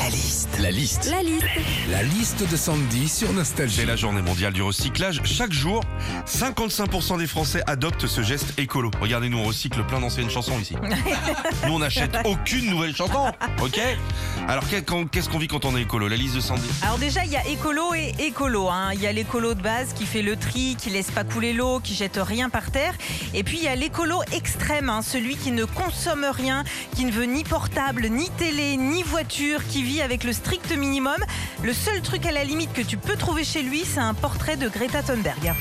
La liste. La liste. La liste. La liste de Sandy sur Nostalgie. C'est la journée mondiale du recyclage. Chaque jour, 55% des Français adoptent ce geste écolo. Regardez, nous on recycle plein d'anciennes chansons ici. nous on n'achète aucune nouvelle chanson, ok? Alors qu'est-ce qu'on vit quand on est écolo? La liste de Sandy Alors déjà, il y a écolo et écolo. hein. Il y a l'écolo de base qui fait le tri, qui laisse pas couler l'eau, qui jette rien par terre. Et puis il y a l'écolo extrême, hein, celui qui ne consomme rien, qui ne veut ni portable, ni télé, ni voiture, qui avec le strict minimum. Le seul truc à la limite que tu peux trouver chez lui, c'est un portrait de Greta Thunberg.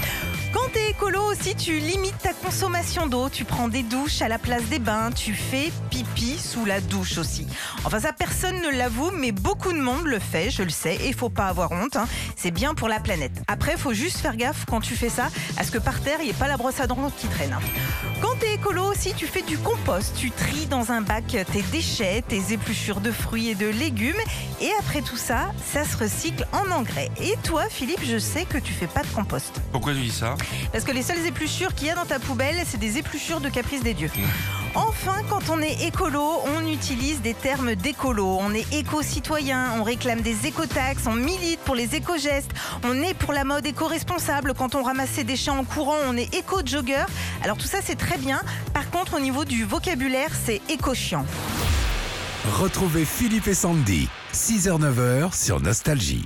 Quand t'es écolo aussi, tu limites ta consommation d'eau, tu prends des douches à la place des bains, tu fais pipi sous la douche aussi. Enfin ça personne ne l'avoue, mais beaucoup de monde le fait, je le sais, et faut pas avoir honte, hein. c'est bien pour la planète. Après, faut juste faire gaffe quand tu fais ça, à ce que par terre, il n'y ait pas la brosse à dents qui traîne. hein. Quand t'es écolo aussi, tu fais du compost, tu tries dans un bac tes déchets, tes épluchures de fruits et de légumes, et après tout ça, ça se recycle en engrais. Et toi, Philippe, je sais que tu fais pas de compost. Pourquoi tu dis ça? Parce que les seules épluchures qu'il y a dans ta poubelle, c'est des épluchures de caprice des dieux. Enfin, quand on est écolo, on utilise des termes d'écolo. On est éco-citoyen, on réclame des écotaxes, on milite pour les éco-gestes, on est pour la mode éco-responsable. Quand on ramasse ses déchets en courant, on est éco-jogger. Alors tout ça, c'est très bien. Par contre, au niveau du vocabulaire, c'est éco-chiant. Retrouvez Philippe et Sandy, 6h-9h sur Nostalgie.